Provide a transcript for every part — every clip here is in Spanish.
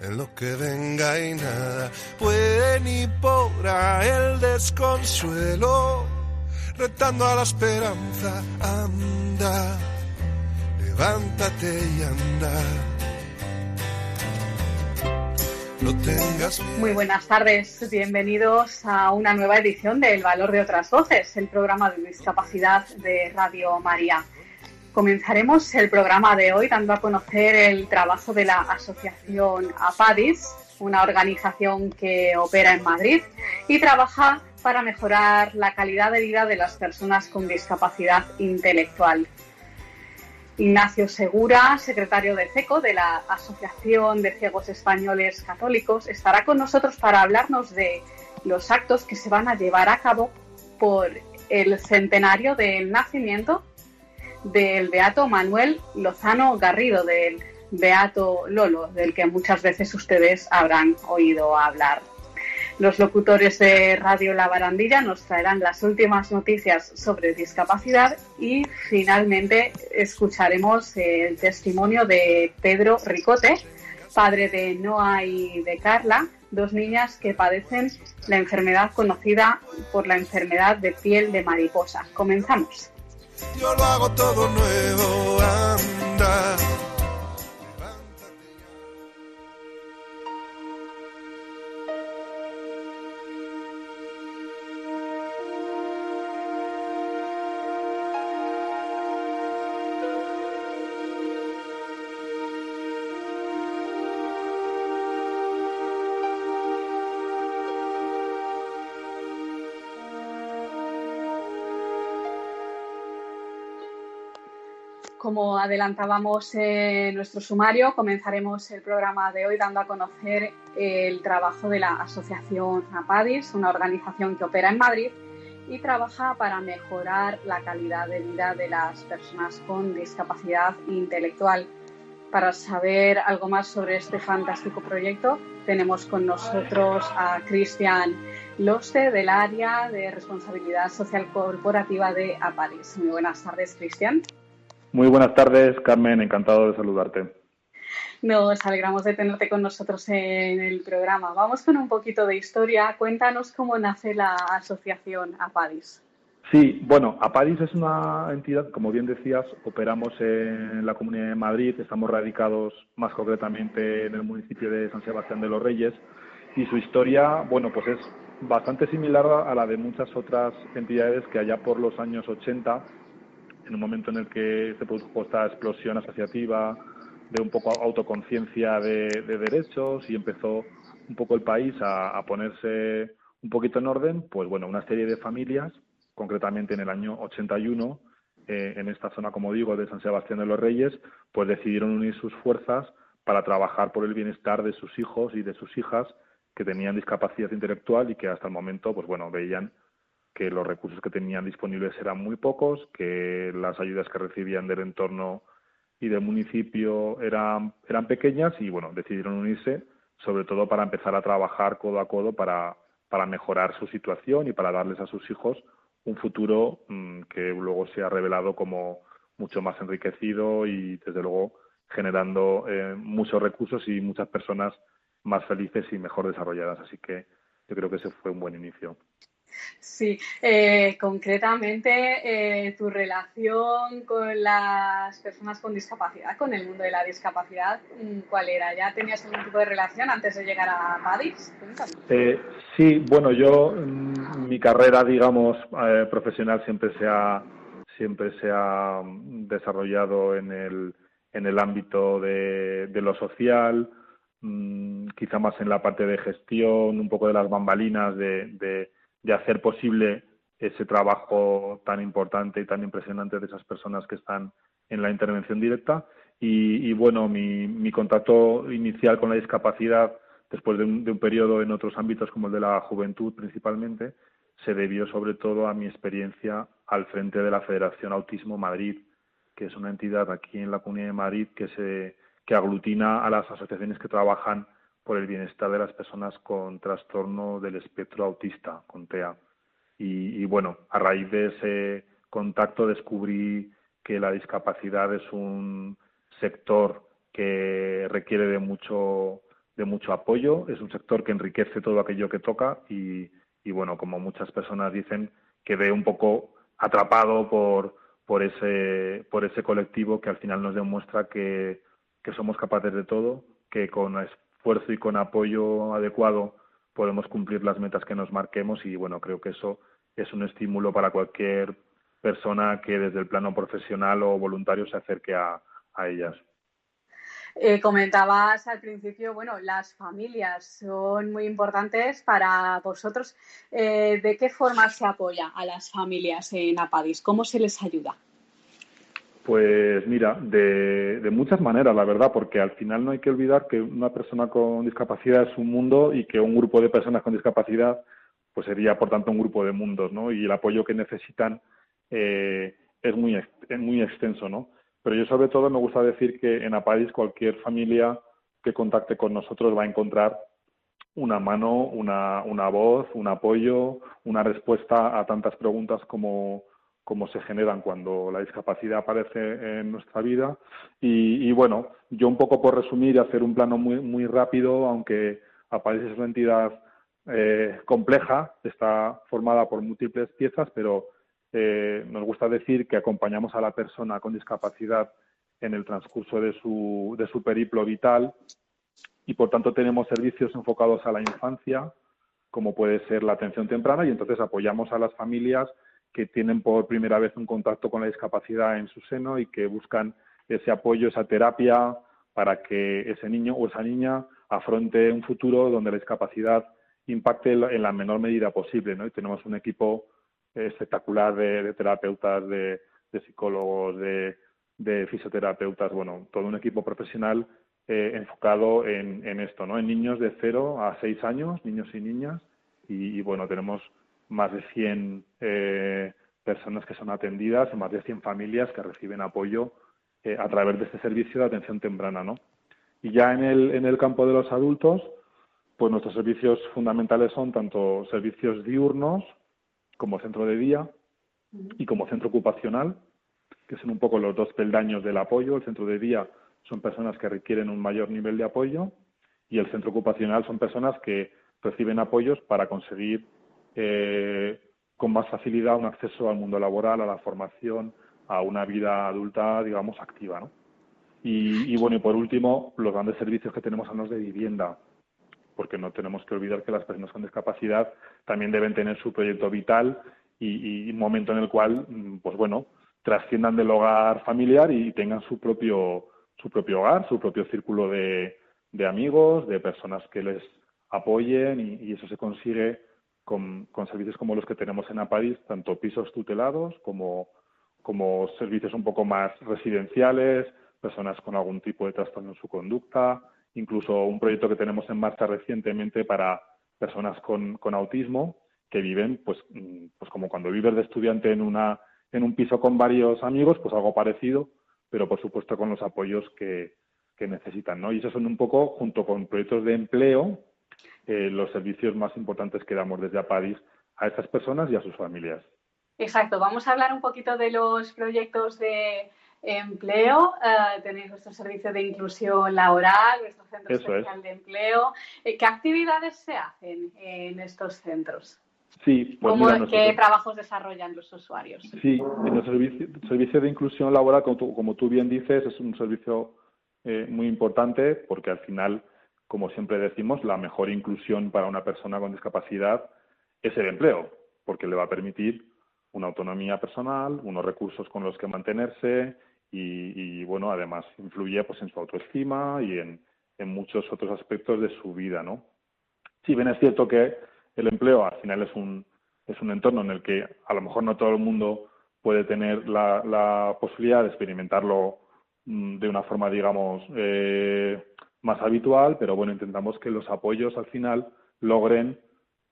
en lo que venga y nada puede ni podrá el desconsuelo, retando a la esperanza, anda, levántate y anda. No tengas. Muy buenas tardes, bienvenidos a una nueva edición de Valor de otras Voces, el programa de discapacidad de Radio María. Comenzaremos el programa de hoy dando a conocer el trabajo de la asociación APADIS, una organización que opera en Madrid y trabaja para mejorar la calidad de vida de las personas con discapacidad intelectual. Ignacio Segura, secretario de CECO de la Asociación de Ciegos Españoles Católicos, estará con nosotros para hablarnos de los actos que se van a llevar a cabo por el centenario del nacimiento del Beato Manuel Lozano Garrido, del Beato Lolo, del que muchas veces ustedes habrán oído hablar. Los locutores de Radio La Barandilla nos traerán las últimas noticias sobre discapacidad y finalmente escucharemos el testimonio de Pedro Ricote, padre de Noa y de Carla, dos niñas que padecen la enfermedad conocida por la enfermedad de piel de mariposa. Comenzamos. Yo lo hago todo nuevo, anda. Como adelantábamos en nuestro sumario, comenzaremos el programa de hoy dando a conocer el trabajo de la Asociación APADIS, una organización que opera en Madrid y trabaja para mejorar la calidad de vida de las personas con discapacidad intelectual. Para saber algo más sobre este fantástico proyecto, tenemos con nosotros a Cristian Loste del área de responsabilidad social corporativa de APADIS. Muy buenas tardes, Cristian. Muy buenas tardes, Carmen. Encantado de saludarte. Nos alegramos de tenerte con nosotros en el programa. Vamos con un poquito de historia. Cuéntanos cómo nace la asociación APADIS. Sí, bueno, APADIS es una entidad, como bien decías, operamos en la Comunidad de Madrid, estamos radicados más concretamente en el municipio de San Sebastián de los Reyes y su historia, bueno, pues es bastante similar a la de muchas otras entidades que allá por los años 80 en un momento en el que se produjo esta explosión asociativa de un poco autoconciencia de, derechos y empezó un poco el país a, ponerse un poquito en orden, pues bueno, una serie de familias, concretamente en el año 81, eh, en esta zona, como digo, de San Sebastián de los Reyes, pues decidieron unir sus fuerzas para trabajar por el bienestar de sus hijos y de sus hijas que tenían discapacidad intelectual y que hasta el momento, pues bueno, veían que los recursos que tenían disponibles eran muy pocos, que las ayudas que recibían del entorno y del municipio eran, eran pequeñas y bueno, decidieron unirse sobre todo para empezar a trabajar codo a codo para, para mejorar su situación y para darles a sus hijos un futuro mm, que luego se ha revelado como mucho más enriquecido y desde luego generando eh, muchos recursos y muchas personas más felices y mejor desarrolladas. Así que yo creo que ese fue un buen inicio. Sí, eh, concretamente eh, tu relación con las personas con discapacidad, con el mundo de la discapacidad, mm, ¿cuál era? ¿Ya tenías algún tipo de relación antes de llegar a Padis? Eh, sí, bueno, yo mm, mi carrera, digamos, profesional siempre se ha siempre se ha mm, desarrollado en el en el ámbito de, lo social, quizá más en la parte de gestión, un poco de las bambalinas de de hacer posible ese trabajo tan importante y tan impresionante de esas personas que están en la intervención directa. Y, bueno, mi, mi, contacto inicial con la discapacidad después de un, de un periodo en otros ámbitos como el de la juventud principalmente, se debió sobre todo a mi experiencia al frente de la Federación Autismo Madrid, que es una entidad aquí en la Comunidad de Madrid que se que aglutina a las asociaciones que trabajan por el bienestar de las personas con trastorno del espectro autista, con TEA. Y, bueno, a raíz de ese contacto descubrí que la discapacidad es un sector que requiere de mucho de mucho apoyo, es un sector que enriquece todo aquello que toca y, y bueno, como muchas personas dicen, quedé un poco atrapado por, por ese por ese colectivo que al final nos demuestra que, que somos capaces de todo, que con esfuerzo y con apoyo adecuado podemos cumplir las metas que nos marquemos y bueno, creo que eso es un estímulo para cualquier persona que desde el plano profesional o voluntario se acerque a, ellas. Eh, comentabas al principio, bueno, las familias son muy importantes para vosotros. Eh, ¿De qué forma se apoya a las familias en Apadis? ¿Cómo se les ayuda? Pues mira, de, de, muchas maneras, la verdad, porque al final no hay que olvidar que una persona con discapacidad es un mundo y que un grupo de personas con discapacidad pues sería, por tanto, un grupo de mundos, ¿no? Y el apoyo que necesitan eh, es muy es muy extenso, ¿no? Pero yo sobre todo me gusta decir que en Apadis cualquier familia que contacte con nosotros va a encontrar una mano, una, una voz, un apoyo, una respuesta a tantas preguntas como, como se generan cuando la discapacidad aparece en nuestra vida. Y, y, bueno, yo un poco por resumir y hacer un plano muy, muy rápido, aunque Apadis es una entidad eh, compleja, está formada por múltiples piezas, pero eh, nos gusta decir que acompañamos a la persona con discapacidad en el transcurso de su, de su periplo vital y por tanto tenemos servicios enfocados a la infancia, como puede ser la atención temprana, y entonces apoyamos a las familias que tienen por primera vez un contacto con la discapacidad en su seno y que buscan ese apoyo, esa terapia para que ese niño o esa niña afronte un futuro donde la discapacidad impacte en la menor medida posible. Y tenemos un equipo espectacular de, terapeutas, de, psicólogos, de, fisioterapeutas, bueno, todo un equipo profesional eh, enfocado en, esto, ¿no? En niños de 0 a 6 años, niños y niñas, y bueno, tenemos más de 100 eh, personas que son atendidas más de 100 familias que reciben apoyo eh, a través de este servicio de atención temprana, ¿no? Y ya en el, en el campo de los adultos, pues nuestros servicios fundamentales son tanto servicios diurnos como centro de día y como centro ocupacional, que son un poco los dos peldaños del apoyo. El centro de día son personas que requieren un mayor nivel de apoyo y el centro ocupacional son personas que reciben apoyos para conseguir eh, con más facilidad un acceso al mundo laboral, a la formación, a una vida adulta, digamos, activa. ¿no? Y, bueno, y por último, los grandes servicios que tenemos son los de vivienda porque no tenemos que olvidar que las personas con discapacidad también deben tener su proyecto vital y, un momento en el cual, mm, pues bueno, trasciendan del hogar familiar y tengan su propio su propio hogar, su propio círculo de, amigos, de personas que les apoyen y eso se consigue con, con, servicios como los que tenemos en Apadis, tanto pisos tutelados como, como servicios un poco más residenciales, personas con algún tipo de trastorno en su conducta, incluso un proyecto que tenemos en marcha recientemente para personas con, con autismo que viven, pues, mm, pues como cuando vives de estudiante en, una, en un piso con varios amigos, pues algo parecido, pero por supuesto con los apoyos que, que necesitan. ¿no? Y esos son un poco, junto con proyectos de empleo, eh, los servicios más importantes que damos desde APADIS a estas personas y a sus familias. Exacto, vamos a hablar un poquito de los proyectos de, empleo, uh, tenéis vuestro servicio de inclusión laboral, vuestro centro Eso especial es. de empleo. Eh, ¿Qué actividades se hacen en estos centros? Sí, pues ¿Cómo, mira, ¿Qué nosotros, trabajos desarrollan los usuarios? sí, el servicio, servicio de inclusión laboral, como tú, como tú bien dices, es un servicio eh, muy importante porque al final, como siempre decimos, la mejor inclusión para una persona con discapacidad es el empleo, porque le va a permitir una autonomía personal, unos recursos con los que mantenerse y, bueno, además influye pues en su autoestima y en, muchos otros aspectos de su vida, ¿no? Si bien es cierto que el empleo al final es un, es un entorno en el que a lo mejor no todo el mundo puede tener la, la posibilidad de experimentarlo mmm, de una forma, digamos, eh, más habitual, pero bueno, intentamos que los apoyos al final logren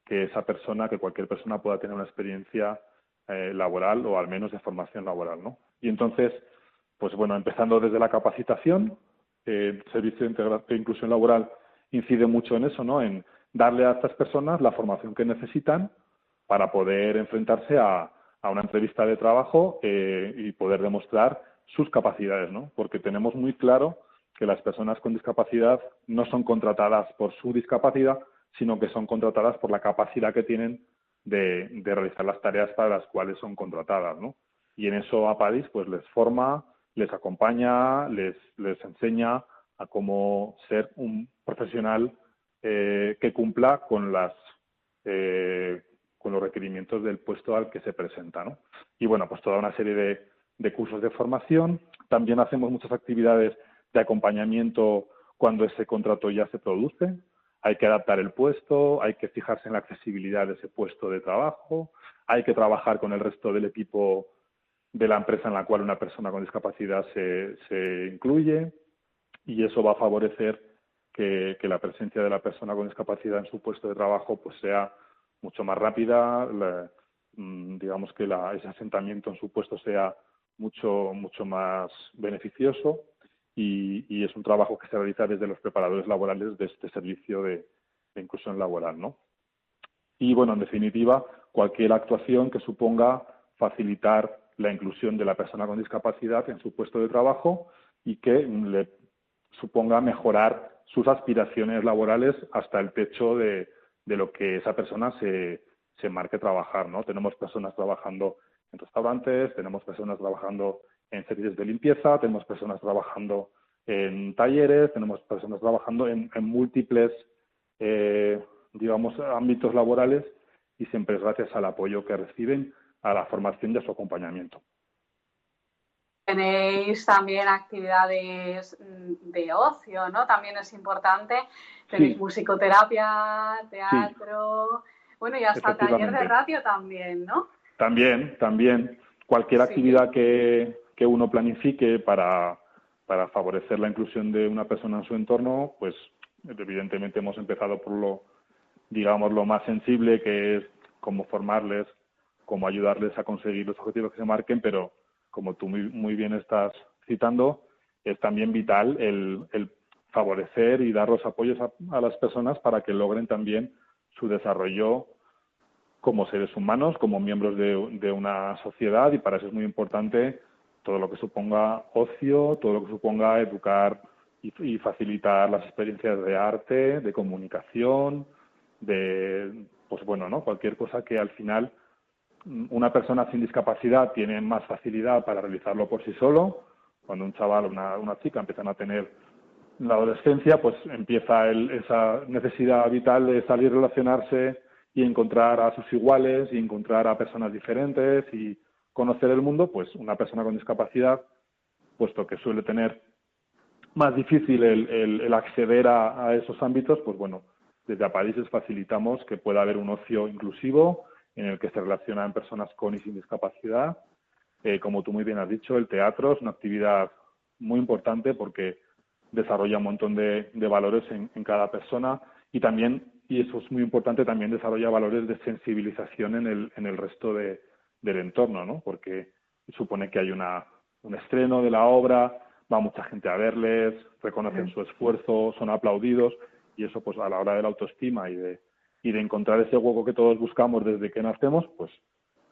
que esa persona, que cualquier persona pueda tener una experiencia eh, laboral o al menos de formación laboral, ¿no? Y entonces, pues bueno, empezando desde la capacitación, el servicio de inclusión laboral incide mucho en eso, ¿no? En darle a estas personas la formación que necesitan para poder enfrentarse a, una entrevista de trabajo eh, y poder demostrar sus capacidades, ¿no? Porque tenemos muy claro que las personas con discapacidad no son contratadas por su discapacidad, sino que son contratadas por la capacidad que tienen de, realizar las tareas para las cuales son contratadas, ¿no? Y en eso APADIS pues les forma, les acompaña, les, les enseña a cómo ser un profesional eh, que cumpla con las eh, con los requerimientos del puesto al que se presenta, ¿no? Y bueno, pues toda una serie de, de cursos de formación. También hacemos muchas actividades de acompañamiento cuando ese contrato ya se produce. Hay que adaptar el puesto, hay que fijarse en la accesibilidad de ese puesto de trabajo, hay que trabajar con el resto del equipo de la empresa en la cual una persona con discapacidad se, se incluye y eso va a favorecer que, la presencia de la persona con discapacidad en su puesto de trabajo pues sea mucho más rápida, mm, digamos que ese asentamiento en su puesto sea mucho mucho más beneficioso y, es un trabajo que se realiza desde los preparadores laborales de este servicio de, de inclusión laboral, ¿no? Y bueno, en definitiva, cualquier actuación que suponga facilitar la inclusión de la persona con discapacidad en su puesto de trabajo y que le suponga mejorar sus aspiraciones laborales hasta el techo de, lo que esa persona se, se marque trabajar, ¿no? Tenemos personas trabajando en restaurantes, tenemos personas trabajando en servicios de limpieza, tenemos personas trabajando en talleres, tenemos personas trabajando en, múltiples, eh, digamos, ámbitos laborales y siempre es gracias al apoyo que reciben a la formación y a su acompañamiento. Tenéis también actividades mm, de ocio, ¿no? También es importante. Tenéis musicoterapia, teatro, bueno, y hasta taller de radio también, ¿no? También, también. Cualquier actividad que, que uno planifique para, para favorecer la inclusión de una persona en su entorno, pues evidentemente hemos empezado por lo, digamos, lo más sensible, que es cómo formarles, cómo ayudarles a conseguir los objetivos que se marquen, pero como tú muy, bien estás citando, es también vital el, favorecer y dar los apoyos a, las personas para que logren también su desarrollo como seres humanos, como miembros de, una sociedad y para eso es muy importante todo lo que suponga ocio, todo lo que suponga educar y, facilitar las experiencias de arte, de comunicación, de, pues bueno, ¿no? Cualquier cosa que al final una persona sin discapacidad tiene más facilidad para realizarlo por sí solo. Cuando un chaval o una, una, chica empiezan a tener la adolescencia, pues empieza esa necesidad vital de salir, relacionarse y encontrar a sus iguales y encontrar a personas diferentes y conocer el mundo, pues una persona con discapacidad, puesto que suele tener más difícil el, acceder a, esos ámbitos, pues bueno, desde Aparises facilitamos que pueda haber un ocio inclusivo en el que se relacionan personas con y sin discapacidad. Eh, como tú muy bien has dicho, el teatro es una actividad muy importante porque desarrolla un montón de, valores en, cada persona y también, y eso es muy importante, también desarrolla valores de sensibilización en el, en el resto de, del entorno, ¿no? Porque supone que hay una, un estreno de la obra, va mucha gente a verles, reconocen su esfuerzo, son aplaudidos y eso pues a la hora de la autoestima y de, y de encontrar ese hueco que todos buscamos desde que nacemos, pues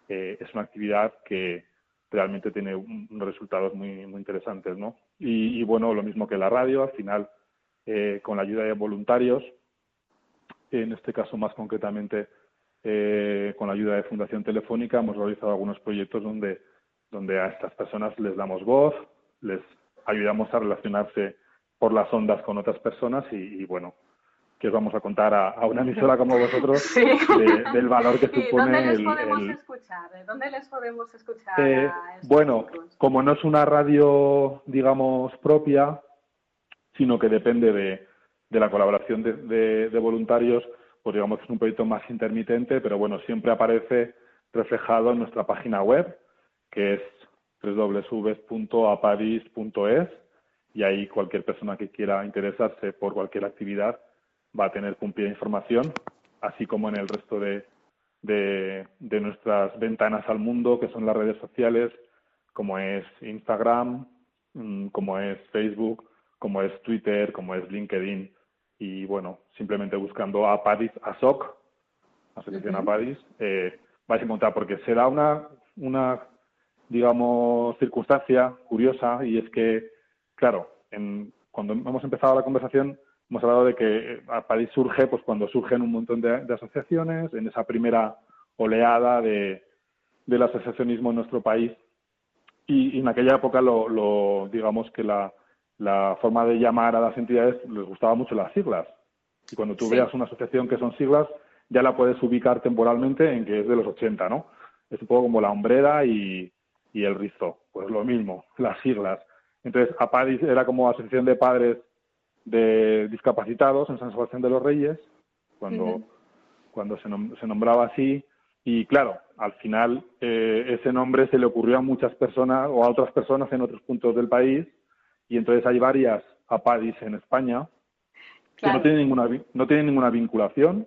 eh, es una actividad que realmente tiene unos resultados muy, muy interesantes, ¿no? Y, bueno, lo mismo que la radio, al final, eh, con la ayuda de voluntarios, en este caso más concretamente eh, con la ayuda de Fundación Telefónica hemos realizado algunos proyectos donde, donde a estas personas les damos voz, les ayudamos a relacionarse por las ondas con otras personas y, bueno, que os vamos a contar a, una emisora como vosotros del valor que supone ¿Dónde les podemos escuchar? ¿Dónde les podemos escuchar? Eh, bueno, como no es una radio, digamos, propia, sino que depende de, de la colaboración de, de voluntarios, pues digamos que es un proyecto más intermitente, pero bueno, siempre aparece reflejado en nuestra página web, que es www.aparis.es y ahí cualquier persona que quiera interesarse por cualquier actividad va a tener cumplida información, así como en el resto de, de, nuestras ventanas al mundo, que son las redes sociales, como es Instagram, mm, como es Facebook, como es Twitter, como es LinkedIn. Y bueno, simplemente buscando a Padis, a SOC, Asociación Apadis, eh, vais a encontrar, porque se da una, una, digamos, circunstancia curiosa y es que, claro, en, cuando hemos empezado la conversación hemos hablado de que Apadis surge pues cuando surgen un montón de, asociaciones, en esa primera oleada de, del asociacionismo en nuestro país. Y, en aquella época, lo, digamos que la, la, forma de llamar a las entidades les gustaba mucho las siglas. Y cuando tú veas una asociación que son siglas, ya la puedes ubicar temporalmente en que es de los 80, ¿no? Es un poco como la hombrera y, y el rizo. Pues lo mismo, las siglas. Entonces, APADIS era como Asociación de Padres de Discapacitados en San Sebastián de los Reyes, cuando, cuando se, nombraba así. Y claro, al final eh, ese nombre se le ocurrió a muchas personas o a otras personas en otros puntos del país. Y entonces hay varias APADIS en España que no tienen, ninguna, no tienen ninguna vinculación,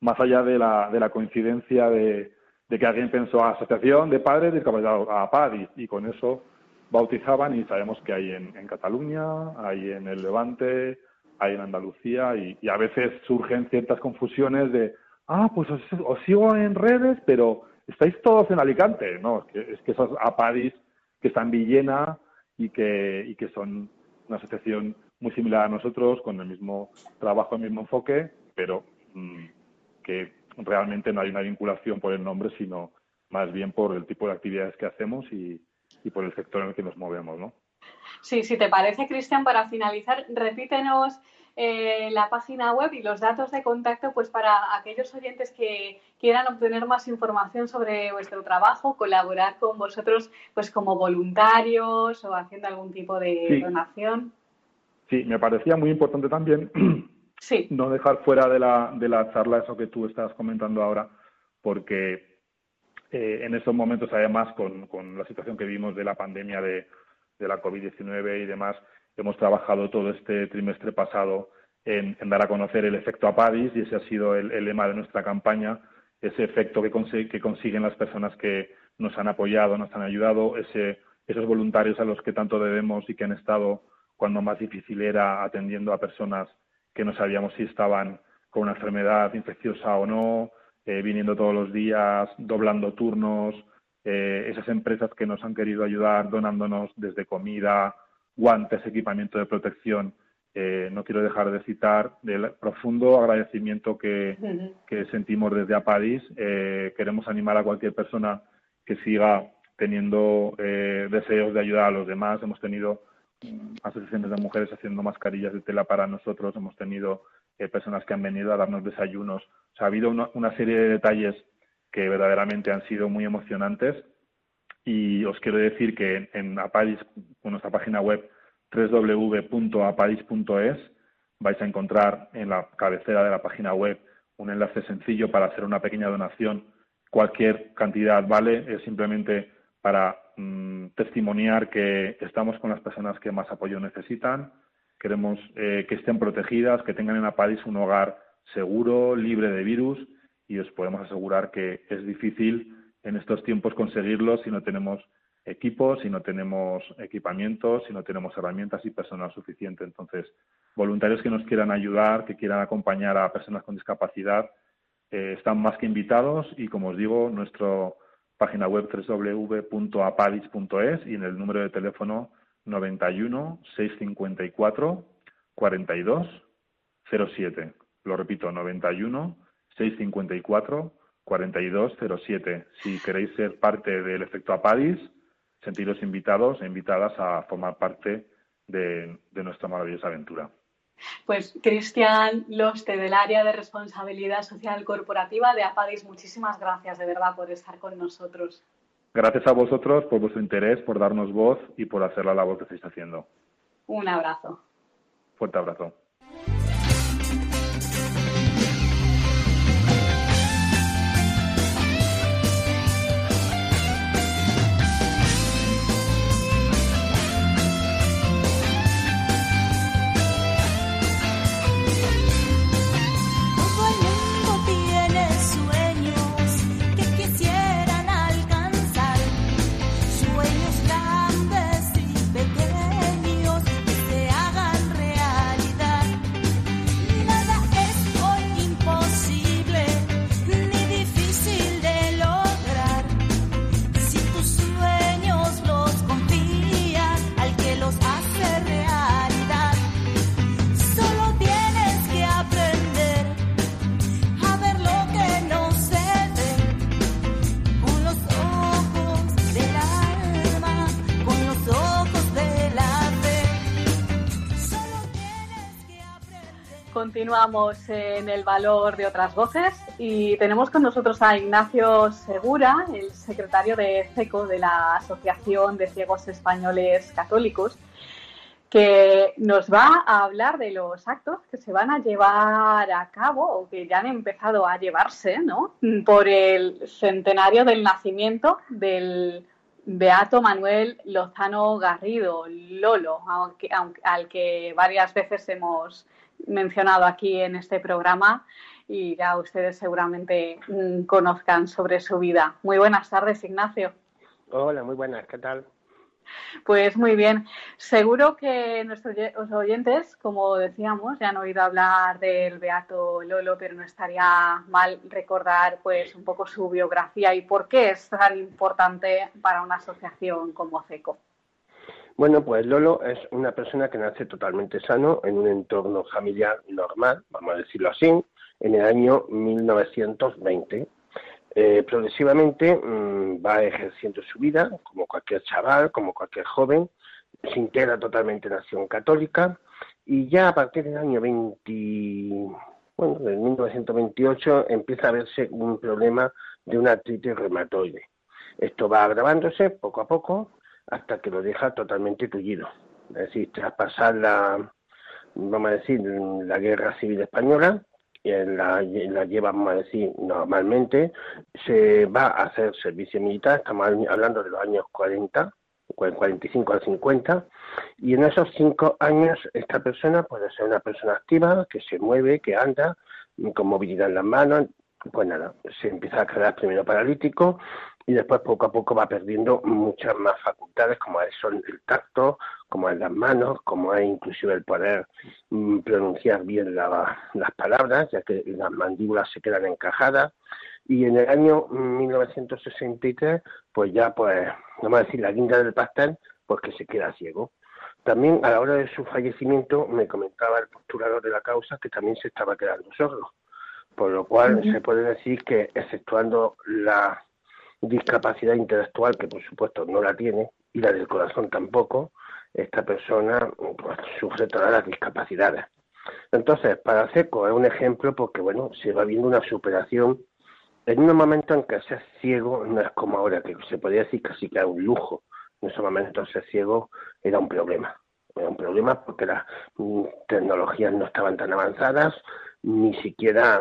más allá de la, de la coincidencia de, de que alguien pensó a Asociación de Padres Discapacitados, a APADIS, y con eso bautizaban y sabemos que hay en, Cataluña, hay en el Levante, hay en Andalucía y, a veces surgen ciertas confusiones de, ah, pues os, sigo en redes, pero estáis todos en Alicante. No, es que, es que esos APADIS que están en Villena y que, y que son una asociación muy similar a nosotros, con el mismo trabajo, el mismo enfoque, pero mm, que realmente no hay una vinculación por el nombre, sino más bien por el tipo de actividades que hacemos y, y por el sector en el que nos movemos, ¿no? Sí, si te parece, Cristian, para finalizar, repítenos eh, la página web y los datos de contacto pues para aquellos oyentes que quieran obtener más información sobre vuestro trabajo, colaborar con vosotros pues como voluntarios o haciendo algún tipo de donación. Sí, me parecía muy importante también sí. no dejar fuera de la, de la charla eso que tú estás comentando ahora, porque eh, en estos momentos, además, con, la situación que vimos de la pandemia de, la COVID-19 y demás, hemos trabajado todo este trimestre pasado en, dar a conocer el efecto APADIS y ese ha sido el, lema de nuestra campaña, ese efecto que, consiguen las personas que nos han apoyado, nos han ayudado, esos voluntarios a los que tanto debemos y que han estado cuando más difícil era atendiendo a personas que no sabíamos si estaban con una enfermedad infecciosa o no, eh, viniendo todos los días, doblando turnos, eh, esas empresas que nos han querido ayudar donándonos desde comida, guantes, equipamiento de protección. Eh, no quiero dejar de citar el profundo agradecimiento que, sentimos desde APADIS. queremos animar a cualquier persona que siga teniendo deseos de ayudar a los demás. Hemos tenido mm, asociaciones de mujeres haciendo mascarillas de tela para nosotros, hemos tenido personas que han venido a darnos desayunos ha habido una, serie de detalles que verdaderamente han sido muy emocionantes y os quiero decir que en, Apadis, con nuestra página web www.apadis.es, vais a encontrar en la cabecera de la página web un enlace sencillo para hacer una pequeña donación. Cualquier cantidad vale, es simplemente para mm, testimoniar que estamos con las personas que más apoyo necesitan, queremos eh, que estén protegidas, que tengan en Apadis un hogar seguro, libre de virus y os podemos asegurar que es difícil en estos tiempos conseguirlo si no tenemos equipos, si no tenemos equipamientos, si no tenemos herramientas y personal suficiente. Entonces, voluntarios que nos quieran ayudar, que quieran acompañar a personas con discapacidad, eh, están más que invitados y, como os digo, nuestra página web www.apadis.es y en el número de teléfono 91 654 42 07. Lo repito, 91 654 4207. Si queréis ser parte del efecto Apadis, sentiros invitados e invitadas a formar parte de, nuestra maravillosa aventura. Pues Cristian Loste del área de responsabilidad social corporativa de Apadis, muchísimas gracias de verdad por estar con nosotros. Gracias a vosotros por vuestro interés, por darnos voz y por hacer la labor que estáis haciendo. Un abrazo. Fuerte abrazo. Continuamos en el valor de otras voces y tenemos con nosotros a Ignacio Segura, el secretario de CECO de la Asociación de Ciegos Españoles Católicos, que nos va a hablar de los actos que se van a llevar a cabo o que ya han empezado a llevarse ¿no? por el centenario del nacimiento del Beato Manuel Lozano Garrido, Lolo, al que varias veces hemos mencionado aquí en este programa y ya ustedes seguramente mm, conozcan sobre su vida. Muy buenas tardes, Ignacio. Hola, muy buenas, ¿qué tal? Pues muy bien. Seguro que nuestros oyentes, como decíamos, ya han oído hablar del Beato Lolo, pero no estaría mal recordar pues un poco su biografía y por qué es tan importante para una asociación como CECO. Bueno, pues Lolo es una persona que nace totalmente sano en un entorno familiar normal, vamos a decirlo así, en el año 1920. Eh, progresivamente mm, va ejerciendo su vida como cualquier chaval, como cualquier joven, se integra totalmente en la acción católica y ya a partir del año 20, bueno, del 1928 empieza a verse un problema de una artritis reumatoide. Esto va agravándose poco a poco hasta que lo deja totalmente tullido. Es decir, tras pasar la, vamos a decir, la guerra civil española, la, la lleva, vamos a decir, normalmente, se va a hacer servicio militar, estamos hablando de los años 40, 45 al 50, y en esos cinco años esta persona puede ser una persona activa, que se mueve, que anda, con movilidad en las manos, pues nada, se empieza a quedar primero paralítico y después poco a poco va perdiendo muchas más facultades como son el tacto, como es las manos, como es inclusive el poder mm, pronunciar bien las palabras, ya que las mandíbulas se quedan encajadas. Y en el año 1963, pues ya, pues, vamos a decir, la guinda del pastel, pues que se queda ciego. También a la hora de su fallecimiento me comentaba el postulador de la causa que también se estaba quedando sordo, por lo cual se puede decir que exceptuando la discapacidad intelectual, que por supuesto no la tiene, y la del corazón tampoco, esta persona pues, sufre todas las discapacidades. Entonces, para CECO es un ejemplo porque, bueno, se va viendo una superación en un momento en que ser ciego no es como ahora, que se podría decir casi que era un lujo. En ese momento ser ciego era un problema. Era un problema porque las mm, tecnologías no estaban tan avanzadas, ni siquiera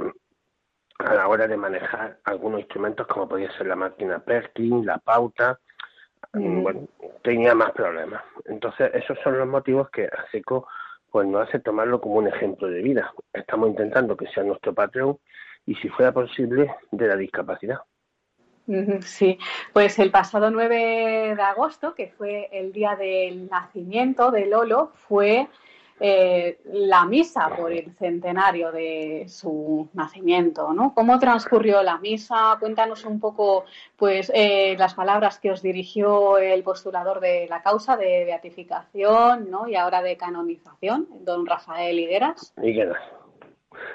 a la hora de manejar algunos instrumentos como podía ser la máquina Perkin, la pauta, bueno, tenía más problemas. Entonces, esos son los motivos que ASECO pues nos hace tomarlo como un ejemplo de vida. Estamos intentando que sea nuestro patrón y si fuera posible de la discapacidad. Sí, pues el pasado 9 de agosto, que fue el día del nacimiento de Lolo, fue eh, la misa por el centenario de su nacimiento, ¿no? ¿Cómo transcurrió la misa? Cuéntanos un poco, pues, eh, las palabras que os dirigió el postulador de la causa de beatificación, ¿no? Y ahora de canonización, don Rafael Higueras. Higueras.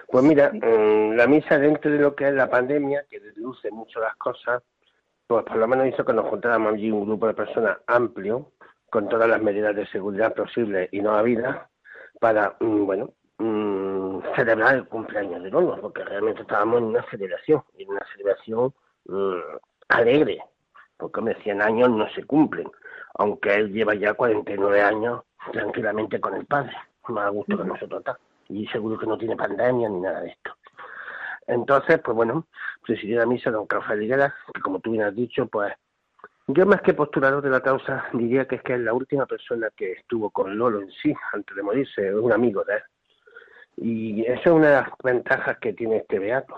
Pues mira, mm, la misa dentro de lo que es la pandemia, que deduce mucho las cosas, pues por lo menos hizo que nos juntáramos allí un grupo de personas amplio, con todas las medidas de seguridad posibles y no habidas, para, mm, bueno, mm, celebrar el cumpleaños de Lolo, porque realmente estábamos en una celebración, en una celebración mm, alegre, porque me 100 años no se cumplen, aunque él lleva ya 49 años tranquilamente con el padre, más a gusto que nosotros está, y seguro que no tiene pandemia ni nada de esto. Entonces, pues bueno, presidió la misa don Rafael Higuera, que como tú bien has dicho, pues yo más que postulador de la causa diría que es que es la última persona que estuvo con Lolo en sí, antes de morirse, un amigo de él. Y eso es una de las ventajas que tiene este beato.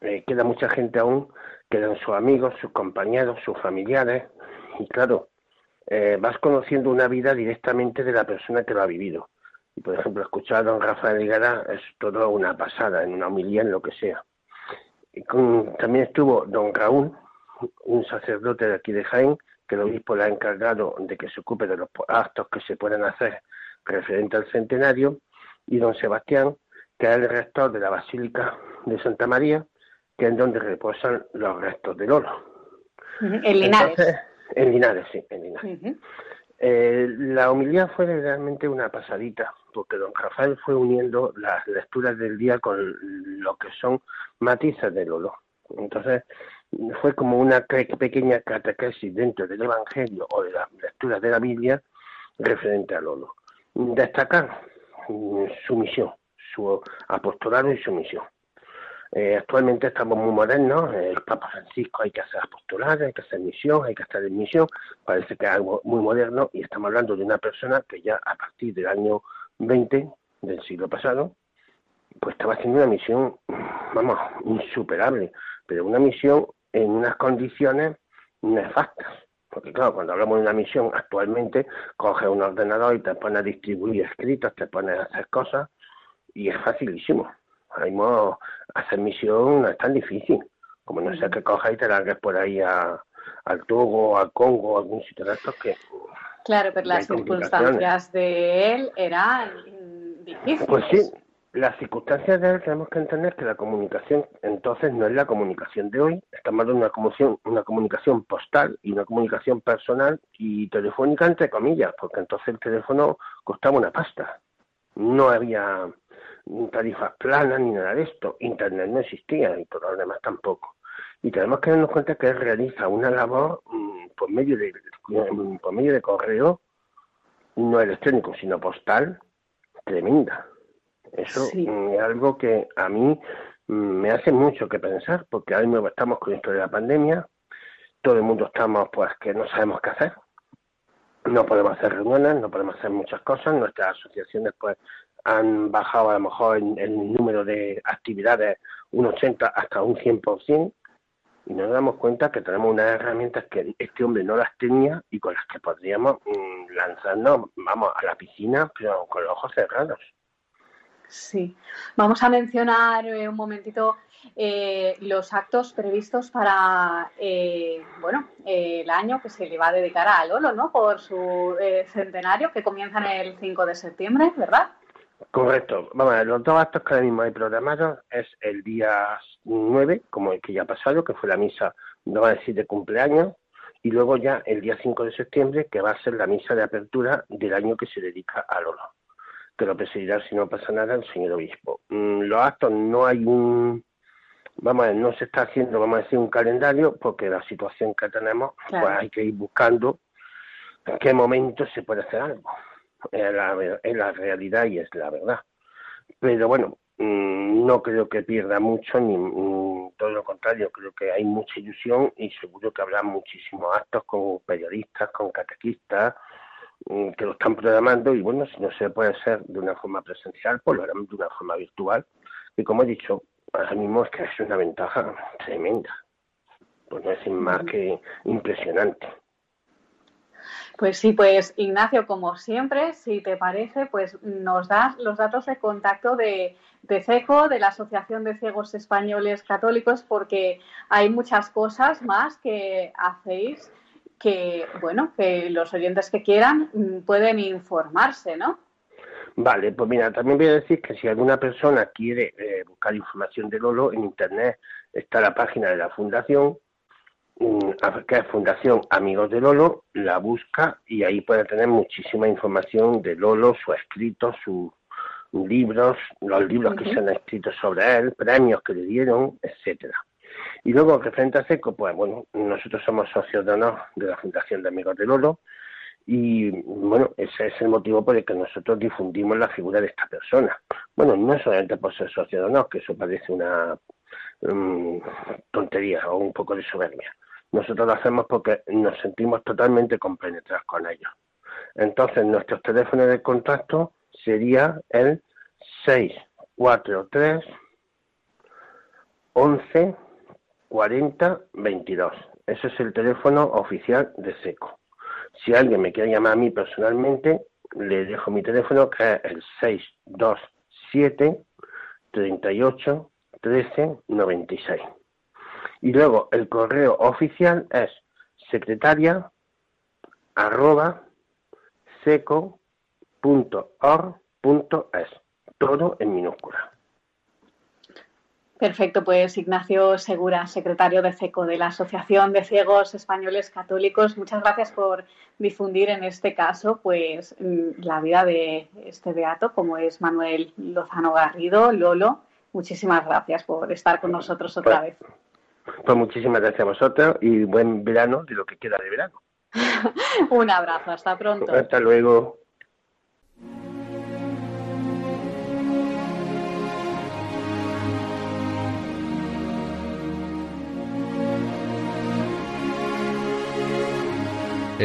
Eh, queda mucha gente aún, quedan sus amigos, sus compañeros, sus familiares, y claro, eh, vas conociendo una vida directamente de la persona que lo ha vivido. Y por ejemplo, escuchar a don Rafael Ligara es todo una pasada, en una homilía, en lo que sea. Y también estuvo don Raúl, un sacerdote de aquí de Jaén, que el obispo le ha encargado de que se ocupe de los actos que se puedan hacer referente al centenario, y don Sebastián, que es el rector de la Basílica de Santa María, que es donde reposan los restos del oro. En Linares. en Linares, sí, en Linares. Eh, la humildad fue realmente una pasadita, porque don Rafael fue uniendo las lecturas del día con lo que son matices del Lolo. Entonces, fue como una pequeña catequesis dentro del Evangelio o de las lecturas de la Biblia referente al Lolo. Destacar mm, su misión, su apostolado y su misión. Eh, actualmente estamos muy modernos, el Papa Francisco hay que hacer apostolado, hay que hacer misión, hay que estar en misión, parece que es algo muy moderno y estamos hablando de una persona que ya a partir del año 20 del siglo pasado, pues estaba haciendo una misión, vamos, insuperable, pero una misión en unas condiciones nefastas. Porque claro, cuando hablamos de una misión actualmente, coges un ordenador y te pones a distribuir escritos, te pones a hacer cosas y es facilísimo. modo hacer misión no es tan difícil. Como no sé que cojas y te largues por ahí a, al Togo, al Congo, a algún sitio de estos que... Claro, pero las circunstancias de él eran difíciles. Pues sí, las circunstancias de él tenemos que entender que la comunicación entonces no es la comunicación de hoy, estamos hablando de una comunicación, una comunicación postal y una comunicación personal y telefónica entre comillas, porque entonces el teléfono costaba una pasta. No había tarifas planas ni nada de esto, internet no existía y todo lo demás tampoco. Y tenemos que darnos cuenta que él realiza una labor mm, por medio de mm, por medio de correo no electrónico sino postal tremenda eso mm, es algo que a mí mm, me hace mucho que pensar, porque ahora mismo estamos con esto de la pandemia, todo el mundo estamos pues que no sabemos qué hacer, no podemos hacer reuniones, no podemos hacer muchas cosas, nuestras asociaciones pues han bajado a lo mejor el, el número de actividades un 80 hasta un 100%, y nos damos cuenta que tenemos unas herramientas que este hombre no las tenía y con las que podríamos mm, lanzarnos, vamos, a la piscina, pero con los ojos cerrados. Sí, vamos a mencionar eh, un momentito eh, los actos previstos para eh, bueno el año que se le va a dedicar a Lolo, ¿no? Por su centenario que comienza en el 5 de septiembre, ¿verdad? Correcto. Vamos a ver, los dos actos que ahora mismo hay programados es el día 9, como el que ya ha pasado, que fue la misa, no va a decir de cumpleaños, y luego ya el día 5 de septiembre, que va a ser la misa de apertura del año que se dedica a Lolo que lo presidirá, si no pasa nada, el señor obispo. Mm, los actos no hay un, vamos a ver, no se está haciendo, vamos a decir, un calendario, porque la situación que tenemos, pues hay que ir buscando en qué momento se puede hacer algo. Es la, es la realidad y es la verdad. Pero bueno, mm, no creo que pierda mucho, ni todo lo contrario, creo que hay mucha ilusión y seguro que habrá muchísimos actos con periodistas, con catequistas, que lo están programando y bueno, si no se puede hacer de una forma presencial, pues lo harán de una forma virtual. Y como he dicho, ahora mismo es que es una ventaja tremenda. Pues no es más que impresionante. Pues sí, pues Ignacio, como siempre, si te parece, pues nos das los datos de contacto de, de CECO, de la Asociación de Ciegos Españoles Católicos, porque hay muchas cosas más que hacéis que, bueno, que los oyentes que quieran mm, pueden informarse, ¿no? Vale, pues mira, también voy a decir que si alguna persona quiere eh, buscar información de Lolo, en Internet está la página de la Fundación, mm, que es Fundación Amigos de Lolo, la busca y ahí puede tener muchísima información de Lolo, su escrito, sus libros, los libros que se han escrito sobre él, premios que le dieron, etcétera. Y luego, referente a SECO, pues bueno, nosotros somos socios de honor de la Fundación de Amigos de Lolo y bueno, ese es el motivo por el que nosotros difundimos la figura de esta persona. Bueno, no solamente por ser socio de honor, que eso parece una mm, tontería o un poco de soberbia. Nosotros lo hacemos porque nos sentimos totalmente compenetrados con ellos. Entonces, nuestros teléfonos de contacto sería el 643 11 40 22. Ese es el teléfono oficial de SECO. Si alguien me quiere llamar a mí personalmente, le dejo mi teléfono que es el 627 38 13 96. Y luego el correo oficial es secretaria arroba seco.org.es. Todo en minúscula. Perfecto, pues Ignacio Segura, secretario de CECO, de la Asociación de Ciegos Españoles Católicos, muchas gracias por difundir en este caso pues mm, la vida de este beato, como es Manuel Lozano Garrido, Lolo. Muchísimas gracias por estar con nosotros otra Pues, vez. Pues muchísimas gracias a vosotros y buen verano de lo que queda de verano. Un abrazo, hasta pronto. Hasta luego.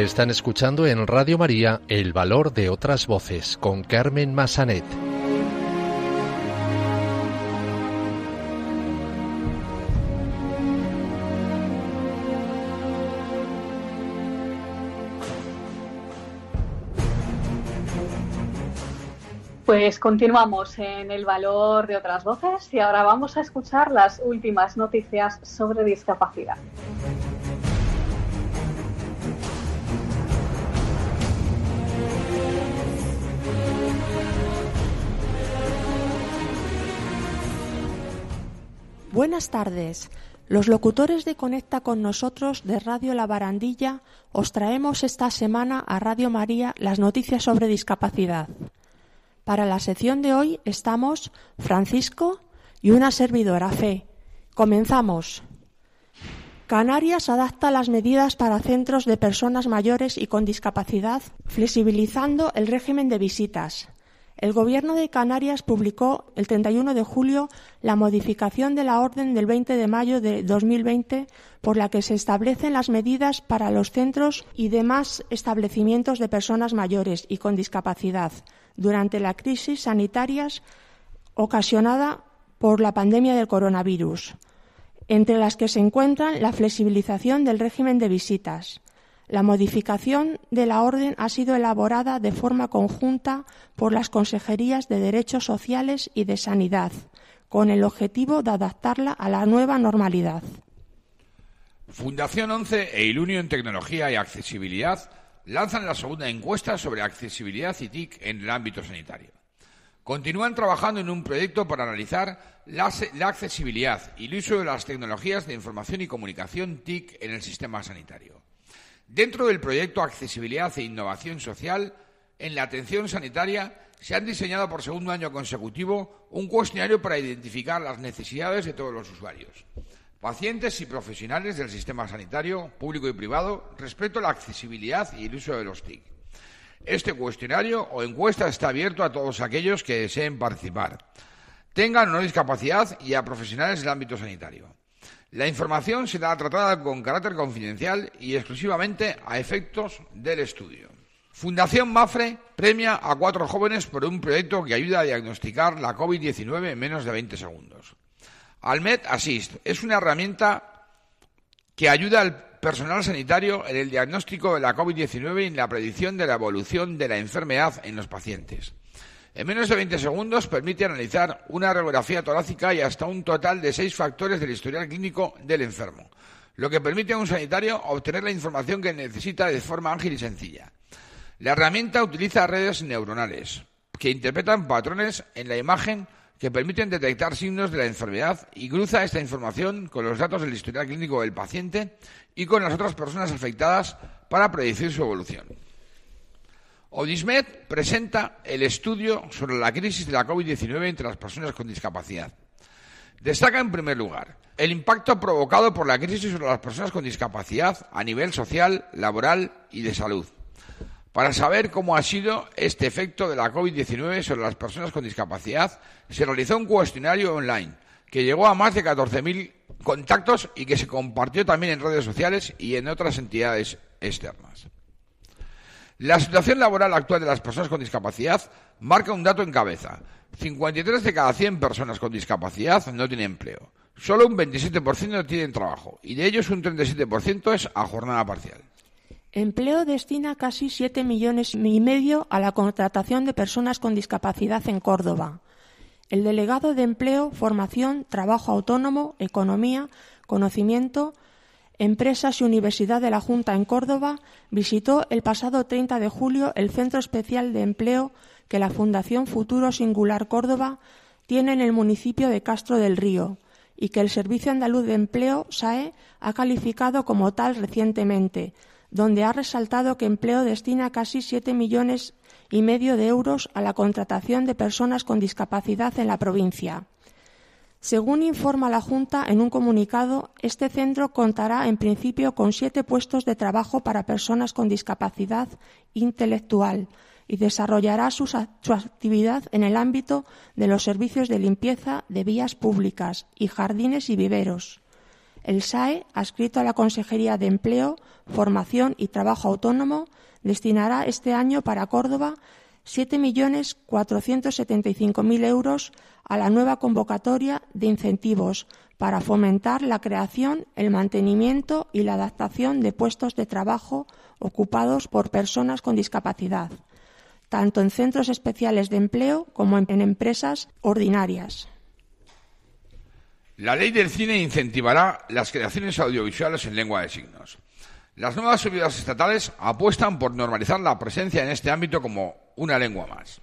Están escuchando en Radio María El Valor de otras Voces con Carmen Massanet. Pues continuamos en el valor de otras voces y ahora vamos a escuchar las últimas noticias sobre discapacidad. Buenas tardes. Los locutores de Conecta con nosotros de Radio La Barandilla os traemos esta semana a Radio María las noticias sobre discapacidad. Para la sección de hoy estamos Francisco y una servidora Fe. Comenzamos. Canarias adapta las medidas para centros de personas mayores y con discapacidad, flexibilizando el régimen de visitas. El Gobierno de Canarias publicó el 31 de julio la modificación de la orden del 20 de mayo de 2020 por la que se establecen las medidas para los centros y demás establecimientos de personas mayores y con discapacidad durante la crisis sanitaria ocasionada por la pandemia del coronavirus, entre las que se encuentran la flexibilización del régimen de visitas, la modificación de la orden ha sido elaborada de forma conjunta por las Consejerías de Derechos Sociales y de Sanidad, con el objetivo de adaptarla a la nueva normalidad. Fundación 11 e Ilunio en Tecnología y Accesibilidad lanzan la segunda encuesta sobre accesibilidad y TIC en el ámbito sanitario. Continúan trabajando en un proyecto para analizar la, la accesibilidad y el uso de las tecnologías de información y comunicación TIC en el sistema sanitario. Dentro del proyecto Accesibilidad e Innovación Social, en la atención sanitaria se han diseñado por segundo año consecutivo un cuestionario para identificar las necesidades de todos los usuarios, pacientes y profesionales del sistema sanitario, público y privado, respecto a la accesibilidad y el uso de los TIC. Este cuestionario o encuesta está abierto a todos aquellos que deseen participar, tengan o no discapacidad y a profesionales del ámbito sanitario. La información será tratada con carácter confidencial y exclusivamente a efectos del estudio. Fundación Mafre premia a cuatro jóvenes por un proyecto que ayuda a diagnosticar la COVID-19 en menos de 20 segundos. Almed Assist es una herramienta que ayuda al personal sanitario en el diagnóstico de la COVID-19 y en la predicción de la evolución de la enfermedad en los pacientes. En menos de 20 segundos permite analizar una radiografía torácica y hasta un total de seis factores del historial clínico del enfermo, lo que permite a un sanitario obtener la información que necesita de forma ágil y sencilla. La herramienta utiliza redes neuronales que interpretan patrones en la imagen que permiten detectar signos de la enfermedad y cruza esta información con los datos del historial clínico del paciente y con las otras personas afectadas para predecir su evolución. Odismed presenta el estudio sobre la crisis de la COVID-19 entre las personas con discapacidad. Destaca, en primer lugar, el impacto provocado por la crisis sobre las personas con discapacidad a nivel social, laboral y de salud. Para saber cómo ha sido este efecto de la COVID-19 sobre las personas con discapacidad, se realizó un cuestionario online que llegó a más de 14.000 contactos y que se compartió también en redes sociales y en otras entidades externas. La situación laboral actual de las personas con discapacidad marca un dato en cabeza. 53 de cada 100 personas con discapacidad no tienen empleo. Solo un 27% tienen trabajo y de ellos un 37% es a jornada parcial. Empleo destina casi 7 millones y medio a la contratación de personas con discapacidad en Córdoba. El delegado de Empleo, Formación, Trabajo Autónomo, Economía, Conocimiento, Empresas y Universidad de la Junta en Córdoba visitó el pasado 30 de julio el Centro Especial de Empleo que la Fundación Futuro Singular Córdoba tiene en el municipio de Castro del Río y que el Servicio Andaluz de Empleo, SAE, ha calificado como tal recientemente, donde ha resaltado que Empleo destina casi siete millones y medio de euros a la contratación de personas con discapacidad en la provincia. Según informa la Junta en un comunicado, este centro contará en principio con siete puestos de trabajo para personas con discapacidad intelectual y desarrollará su, actividad en el ámbito de los servicios de limpieza de vías públicas y jardines y viveros. El SAE, adscrito a la Consejería de Empleo, Formación y Trabajo Autónomo, destinará este año para Córdoba 7.475.000 euros a la nueva convocatoria de incentivos para fomentar la creación, el mantenimiento y la adaptación de puestos de trabajo ocupados por personas con discapacidad, tanto en centros especiales de empleo como en empresas ordinarias. La ley del cine incentivará las creaciones audiovisuales en lengua de signos. Las nuevas ayudas estatales apuestan por normalizar la presencia en este ámbito como una lengua más.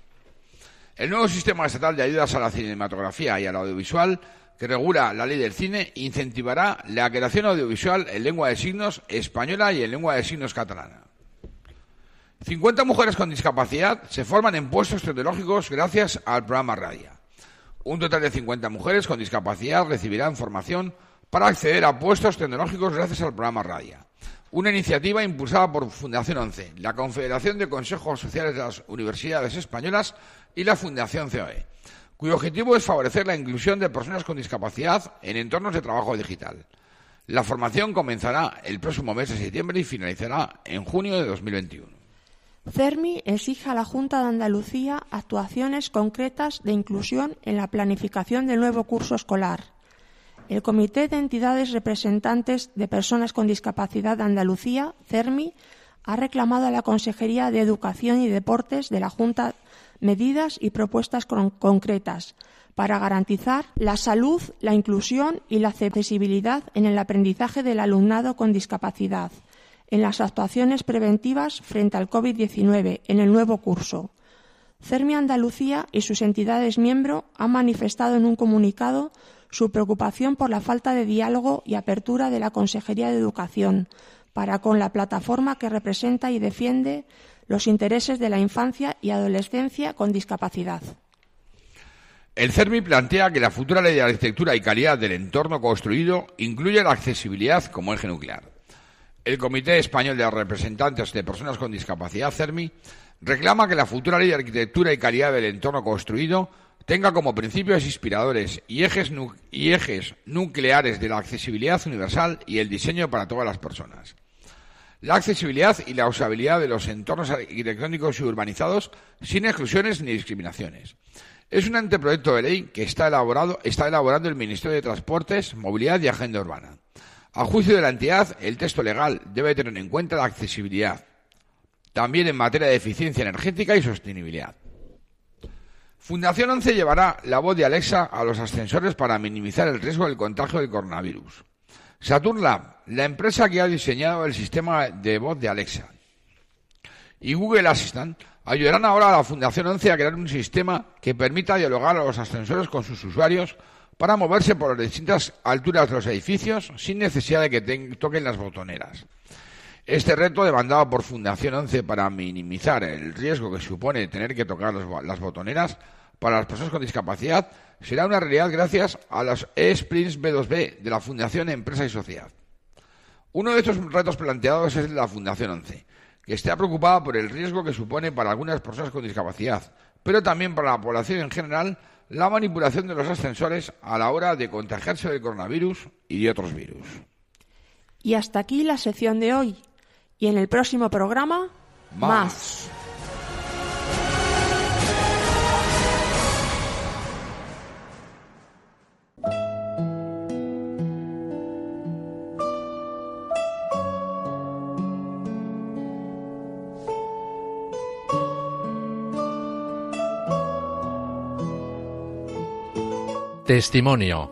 El nuevo sistema estatal de ayudas a la cinematografía y al audiovisual que regula la ley del cine incentivará la creación audiovisual en lengua de signos española y en lengua de signos catalana. 50 mujeres con discapacidad se forman en puestos tecnológicos gracias al programa Radia. Un total de 50 mujeres con discapacidad recibirán formación para acceder a puestos tecnológicos gracias al programa Radia. Una iniciativa impulsada por Fundación ONCE, la Confederación de Consejos Sociales de las Universidades Españolas y la Fundación COE, cuyo objetivo es favorecer la inclusión de personas con discapacidad en entornos de trabajo digital. La formación comenzará el próximo mes de septiembre y finalizará en junio de 2021. CERMI exige a la Junta de Andalucía actuaciones concretas de inclusión en la planificación del nuevo curso escolar. El Comité de Entidades Representantes de Personas con Discapacidad de Andalucía, CERMI, ha reclamado a la Consejería de Educación y Deportes de la Junta medidas y propuestas concretas para garantizar la salud, la inclusión y la accesibilidad en el aprendizaje del alumnado con discapacidad en las actuaciones preventivas frente al COVID-19 en el nuevo curso. CERMI Andalucía y sus entidades miembro han manifestado en un comunicado su preocupación por la falta de diálogo y apertura de la Consejería de Educación para con la plataforma que representa y defiende los intereses de la infancia y adolescencia con discapacidad. El CERMI plantea que la futura ley de arquitectura y calidad del entorno construido incluye la accesibilidad como eje nuclear. El Comité Español de Representantes de Personas con Discapacidad, CERMI, reclama que la futura ley de arquitectura y calidad del entorno construido tenga como principios inspiradores y ejes, y ejes nucleares de la accesibilidad universal y el diseño para todas las personas. La accesibilidad y la usabilidad de los entornos arquitectónicos y urbanizados sin exclusiones ni discriminaciones. Es un anteproyecto de ley que está, está elaborando el Ministerio de Transportes, Movilidad y Agenda Urbana. A juicio de la entidad, el texto legal debe tener en cuenta la accesibilidad, también en materia de eficiencia energética y sostenibilidad. Fundación 11 llevará la voz de Alexa a los ascensores para minimizar el riesgo del contagio del coronavirus. Saturn Lab, la empresa que ha diseñado el sistema de voz de Alexa, y Google Assistant ayudarán ahora a la Fundación 11 a crear un sistema que permita dialogar a los ascensores con sus usuarios para moverse por las distintas alturas de los edificios sin necesidad de que toquen las botoneras. Este reto, demandado por Fundación 11 para minimizar el riesgo que supone tener que tocar las botoneras para las personas con discapacidad, será una realidad gracias a los e-sprints B2B de la Fundación Empresa y Sociedad. Uno de estos retos planteados es el de la Fundación 11, que está preocupada por el riesgo que supone para algunas personas con discapacidad, pero también para la población en general la manipulación de los ascensores a la hora de contagiarse del coronavirus y de otros virus. Y hasta aquí la sección de hoy. Y en el próximo programa, más. Testimonio.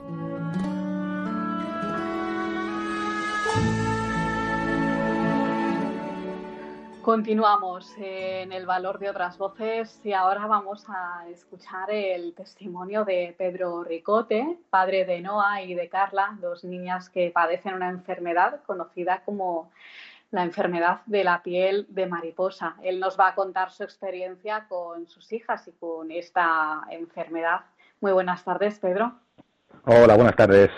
Continuamos en el valor de otras voces y ahora vamos a escuchar el testimonio de Pedro Ricote, padre de Noa y de Carla, dos niñas que padecen una enfermedad conocida como la enfermedad de la piel de mariposa. Él nos va a contar su experiencia con sus hijas y con esta enfermedad. Muy buenas tardes, Pedro. Hola, buenas tardes.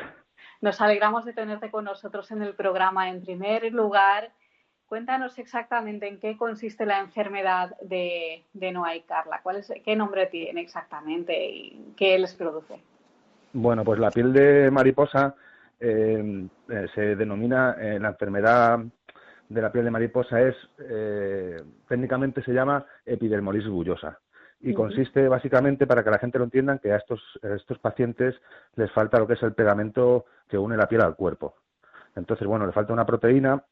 Nos alegramos de tenerte con nosotros en el programa. En primer lugar, Cuéntanos exactamente en qué consiste la enfermedad de, de Noa y Carla. ¿Cuál es, ¿Qué nombre tiene exactamente y qué les produce? Bueno, pues la piel de mariposa eh, eh, se denomina eh, la enfermedad de la piel de mariposa es técnicamente se llama epidermolisis bullosa y consiste básicamente para que la gente lo entienda que a estos, a estos pacientes les falta lo que es el pegamento que une la piel al cuerpo. Entonces, bueno, le falta una proteína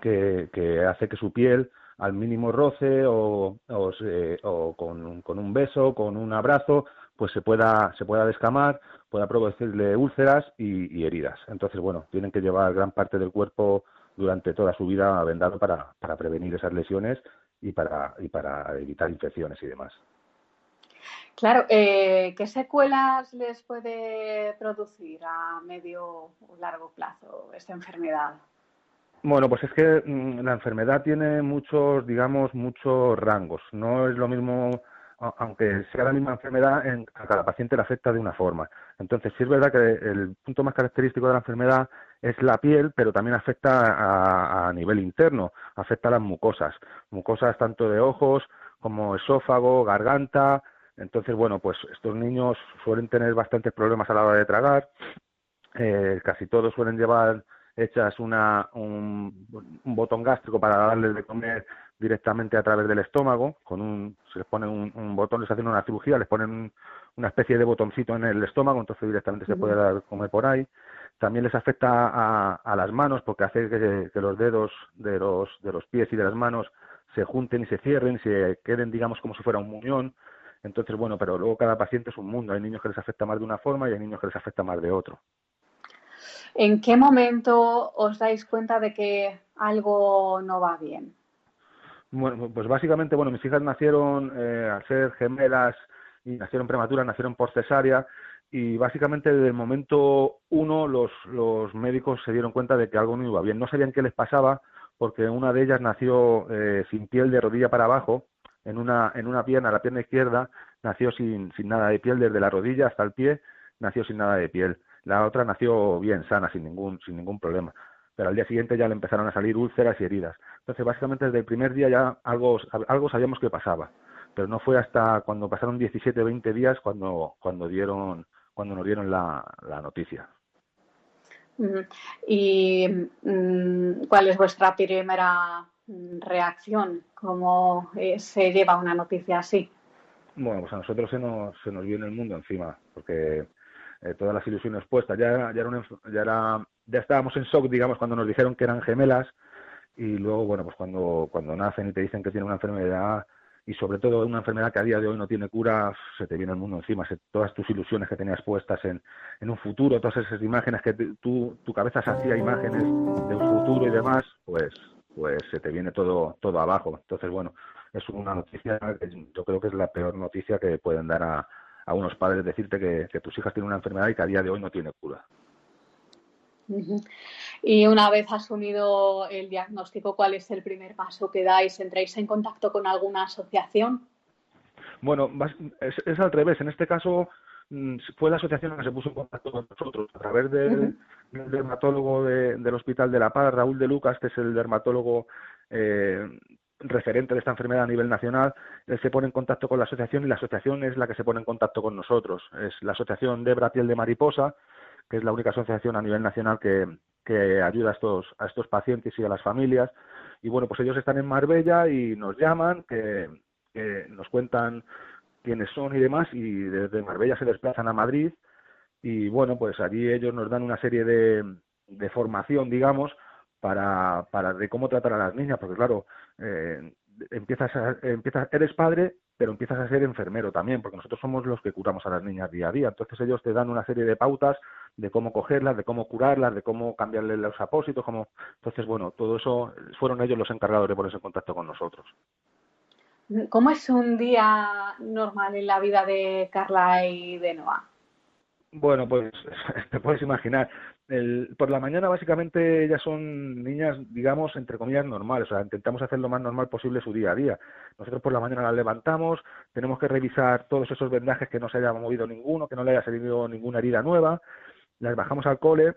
que, hace que su piel al mínimo roce o, o, con, con, un beso, con un abrazo, pues se pueda, se pueda descamar, pueda producirle úlceras y, heridas. Entonces, bueno, tienen que llevar gran parte del cuerpo durante toda su vida vendado para, para prevenir esas lesiones y para, y para evitar infecciones y demás. Claro, eh, ¿qué secuelas les puede producir a medio o largo plazo esta enfermedad? Bueno, pues es que mm, la enfermedad tiene muchos, digamos, muchos rangos. No es lo mismo, aunque sea la misma enfermedad, en, a cada paciente le afecta de una forma. Entonces, sí es verdad que el punto más característico de la enfermedad es la piel, pero también afecta a, a nivel interno, afecta a las mucosas, mucosas tanto de ojos como esófago, garganta. Entonces, bueno, pues estos niños suelen tener bastantes problemas a la hora de tragar. Eh, casi todos suelen llevar echas una, un, botón gástrico para darles de comer directamente a través del estómago, con un, se les pone un, botón, les hacen una cirugía, les ponen una especie de botoncito en el estómago, entonces directamente se puede dar comer por ahí. También les afecta a, a las manos porque hace que, que, los dedos de los, de los pies y de las manos se junten y se cierren, y se queden, digamos, como si fuera un muñón. Entonces, bueno, pero luego cada paciente es un mundo. Hay niños que les afecta más de una forma y hay niños que les afecta más de otro. ¿En qué momento os dais cuenta de que algo no va bien? Bueno, pues básicamente, bueno, mis hijas nacieron eh, al ser gemelas y nacieron prematuras, nacieron por cesárea y básicamente desde el momento uno los, los médicos se dieron cuenta de que algo no iba bien. No sabían qué les pasaba porque una de ellas nació eh, sin piel de rodilla para abajo, en una, en una pierna, la pierna izquierda, nació sin, sin nada de piel, desde la rodilla hasta el pie, nació sin nada de piel. La otra nació bien, sana, sin ningún, sin ningún problema. Pero al día siguiente ya le empezaron a salir úlceras y heridas. Entonces, básicamente desde el primer día ya algo, algo sabíamos que pasaba. Pero no fue hasta cuando pasaron 17, 20 días cuando, cuando, dieron, cuando nos dieron la, la noticia. ¿Y mm, cuál es vuestra primera reacción? ¿Cómo eh, se lleva una noticia así? Bueno, pues a nosotros se nos, se nos viene el mundo encima, porque eh, todas las ilusiones puestas. Ya, ya, era ya, era, ya estábamos en shock, digamos, cuando nos dijeron que eran gemelas y luego, bueno, pues cuando, cuando nacen y te dicen que tienen una enfermedad y sobre todo una enfermedad que a día de hoy no tiene cura, se te viene el mundo encima, todas tus ilusiones que tenías puestas en, en un futuro, todas esas imágenes que tu, tu cabeza se hacía imágenes de un futuro y demás, pues pues se te viene todo todo abajo. Entonces, bueno, es una noticia que yo creo que es la peor noticia que pueden dar a, a unos padres decirte que, tus hijas tienen una enfermedad y que a día de hoy no tiene cura. Y una vez asumido el diagnóstico, ¿cuál es el primer paso que dais? ¿Entráis en contacto con alguna asociación? Bueno, es, al revés. En este caso mm, fue la asociación la que se puso en contacto con nosotros a través del dermatólogo del Hospital de La Paz, Raúl de Lucas, que es el dermatólogo eh, referente de esta enfermedad a nivel nacional, él se pone en contacto con la asociación y la asociación es la que se pone en contacto con nosotros. Es la asociación Debra Piel de Mariposa, que es la única asociación a nivel nacional que, que ayuda a estos, a estos pacientes y a las familias. Y bueno, pues ellos están en Marbella y nos llaman, que, nos cuentan quiénes son y demás, y desde Marbella se desplazan a Madrid. Y bueno, pues allí ellos nos dan una serie de, de formación, digamos, para, para de cómo tratar a las niñas, porque claro, eh, empiezas, a, empiezas, eres padre, pero empiezas a ser enfermero también, porque nosotros somos los que curamos a las niñas día a día. Entonces ellos te dan una serie de pautas de cómo cogerlas, de cómo curarlas, de cómo cambiarle los apósitos, cómo... Entonces, bueno, todo eso fueron ellos los encargados de ponerse en contacto con nosotros. ¿Cómo es un día normal en la vida de Carla y de Noah? Bueno, pues te puedes imaginar. El, por la mañana básicamente ellas son niñas, digamos, entre comillas, normales. O sea, intentamos hacer lo más normal posible su día a día. Nosotros por la mañana las levantamos, tenemos que revisar todos esos vendajes que no se haya movido ninguno, que no le haya salido ninguna herida nueva. Las bajamos al cole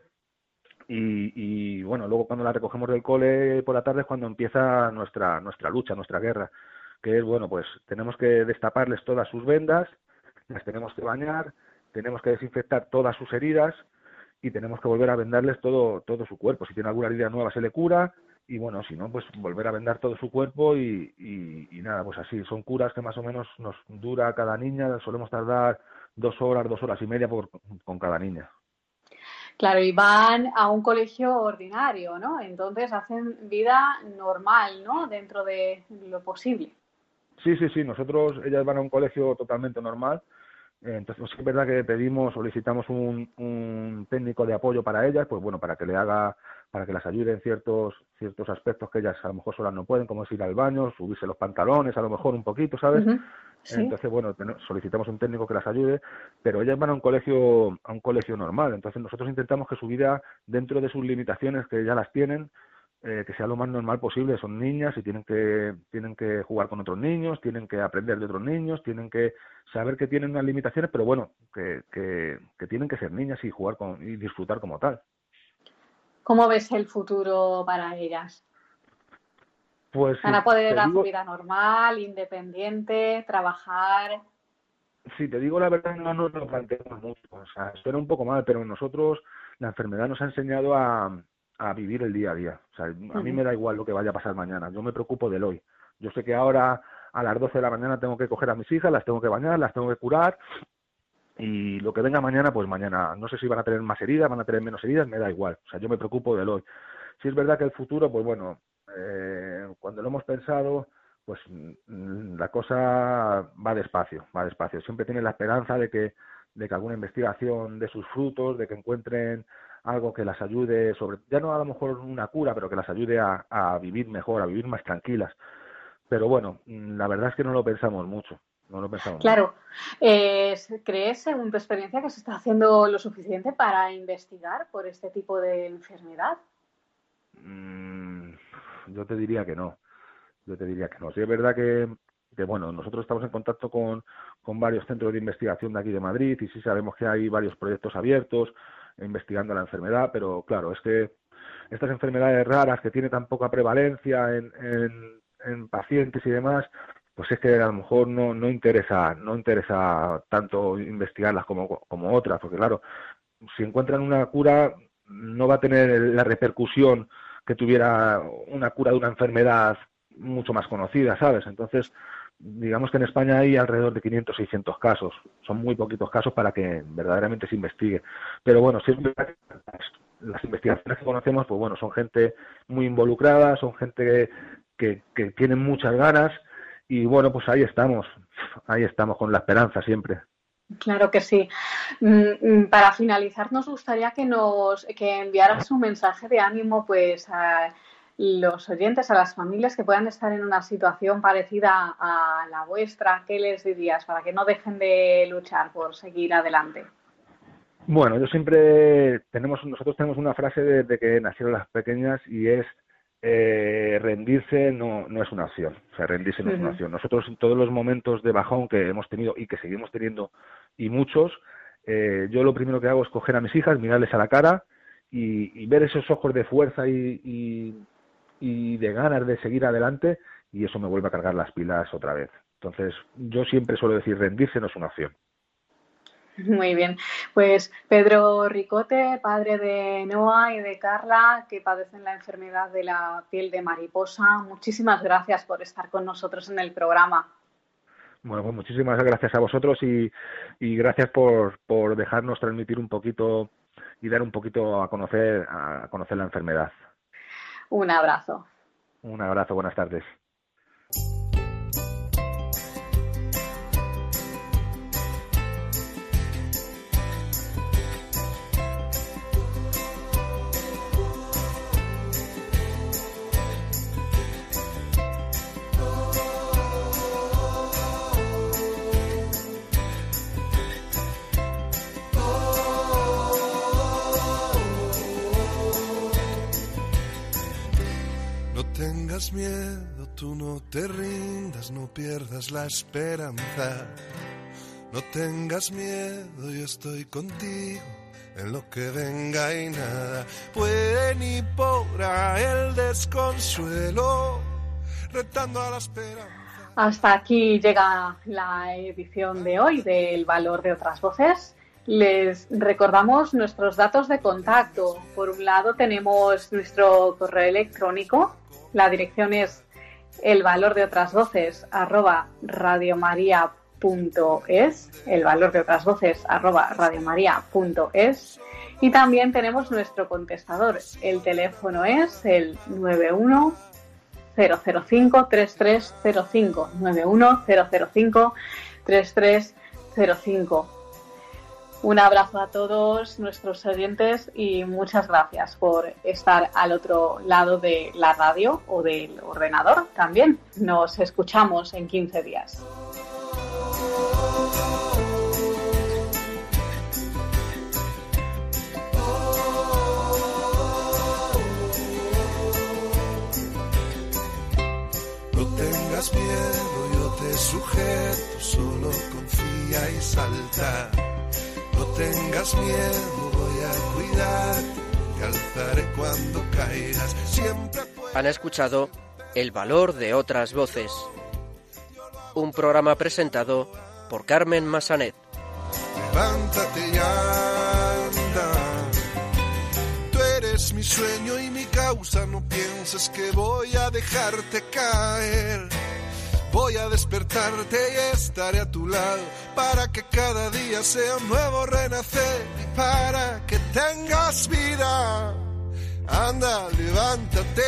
y, y bueno, luego cuando las recogemos del cole por la tarde es cuando empieza nuestra, nuestra lucha, nuestra guerra. Que es, bueno, pues tenemos que destaparles todas sus vendas, las tenemos que bañar, tenemos que desinfectar todas sus heridas y tenemos que volver a vendarles todo, todo su cuerpo. Si tiene alguna herida nueva se le cura y bueno, si no, pues volver a vendar todo su cuerpo y, y, nada, pues así, son curas que más o menos nos dura cada niña, solemos tardar dos horas, dos horas y media por, con cada niña. Claro, y van a un colegio ordinario, ¿no? Entonces hacen vida normal, ¿no? Dentro de lo posible. Sí, sí, sí, nosotros, ellas van a un colegio totalmente normal, entonces, es verdad que pedimos, solicitamos un, un, técnico de apoyo para ellas, pues bueno, para que le haga, para que las ayude en ciertos, ciertos aspectos que ellas a lo mejor solas no pueden, como es ir al baño, subirse los pantalones, a lo mejor un poquito, ¿sabes? Entonces, bueno, solicitamos un técnico que las ayude, pero ellas van a un colegio, a un colegio normal, entonces nosotros intentamos que su vida, dentro de sus limitaciones que ya las tienen, eh, que sea lo más normal posible. Son niñas y tienen que, tienen que jugar con otros niños, tienen que aprender de otros niños, tienen que saber que tienen unas limitaciones, pero bueno, que, que, tienen que ser niñas y jugar con, y disfrutar como tal. ¿Cómo ves el futuro para ellas? Pues, ¿Van a poder dar su vida normal, independiente, trabajar? Sí, te digo la verdad, no nos lo planteamos mucho. O sea, suena un poco mal, pero nosotros la enfermedad nos ha enseñado a, a vivir el día a día. O sea, a mí me da igual lo que vaya a pasar mañana, yo me preocupo del hoy. Yo sé que ahora a las 12 de la mañana tengo que coger a mis hijas, las tengo que bañar, las tengo que curar y lo que venga mañana, pues mañana, no sé si van a tener más heridas, van a tener menos heridas, me da igual. O sea, yo me preocupo del hoy. Si es verdad que el futuro, pues bueno, eh, cuando lo hemos pensado, pues mm, la cosa va despacio, va despacio. Siempre tiene la esperanza de que, de que alguna investigación dé sus frutos, de que encuentren algo que las ayude sobre, ya no a lo mejor una cura, pero que las ayude a, a vivir mejor, a vivir más tranquilas. Pero bueno, mm, la verdad es que no lo pensamos mucho. No lo pensamos claro. Eh, ¿Crees, según tu experiencia, que se está haciendo lo suficiente para investigar por este tipo de enfermedad? Mm, yo te diría que no. Yo te diría que no. Sí, es verdad que, que bueno, nosotros estamos en contacto con, con varios centros de investigación de aquí de Madrid y sí sabemos que hay varios proyectos abiertos investigando la enfermedad, pero claro, es que estas enfermedades raras que tiene tan poca prevalencia en, en, pacientes y demás, pues es que a lo mejor no, no interesa, no interesa tanto investigarlas como, como otras, porque claro, si encuentran una cura, no va a tener la repercusión que tuviera una cura de una enfermedad mucho más conocida, ¿sabes? Entonces, digamos que en España hay alrededor de 500, 600 casos. Son muy poquitos casos para que verdaderamente se investigue. Pero bueno, si las investigaciones que conocemos, pues bueno, son gente muy involucrada, son gente que, que, tienen muchas ganas y bueno, pues ahí estamos, ahí estamos con la esperanza siempre. Claro que sí. Mm, mm, para finalizar, nos gustaría que nos que enviaras un mensaje de ánimo, pues a los oyentes, a las familias que puedan estar en una situación parecida a la vuestra, ¿qué les dirías para que no dejen de luchar por seguir adelante? Bueno, yo siempre tenemos, nosotros tenemos una frase desde que nacieron las pequeñas y es eh, rendirse no, no es una opción, o sea, rendirse no es una opción. Nosotros en todos los momentos de bajón que hemos tenido y que seguimos teniendo y muchos, eh, yo lo primero que hago es coger a mis hijas, mirarles a la cara y, ver esos ojos de fuerza y, y de ganas de seguir adelante y eso me vuelve a cargar las pilas otra vez. Entonces, yo siempre suelo decir, rendirse no es una opción. Muy bien. Pues Pedro Ricote, padre de Noah y de Carla, que padecen la enfermedad de la piel de mariposa, muchísimas gracias por estar con nosotros en el programa. Bueno, pues muchísimas gracias a vosotros y, y gracias por, por dejarnos transmitir un poquito y dar un poquito a conocer, a conocer la enfermedad. Un abrazo. Un abrazo, buenas tardes. No pierdas la esperanza. No tengas miedo, yo estoy contigo en lo que venga y nada puede ni podrá el desconsuelo, retando a la esperanza. Hasta aquí llega la edición de hoy del Valor de otras Voces. Les recordamos nuestros datos de contacto. Por un lado tenemos nuestro correo electrónico. La dirección es el valor de otras voces arroba radiomaria.es, el valor de otras voces arroba radiomaria.es y también tenemos nuestro contestador. El teléfono es el 91 005 3305 91 005 3305 un abrazo a todos nuestros oyentes y muchas gracias por estar al otro lado de la radio o del ordenador también. Nos escuchamos en 15 días. No tengas miedo, yo te sujeto, solo confía y salta. No tengas miedo, voy a cuidar, te alzaré cuando caigas. Siempre Han escuchado El valor de otras voces. Un programa presentado por Carmen Massanet. levántate y anda. Tú eres mi sueño y mi causa, no pienses que voy a dejarte caer. Voy a despertarte y estaré a tu lado para que cada día sea un nuevo renacer y para que tengas vida. Anda, levántate.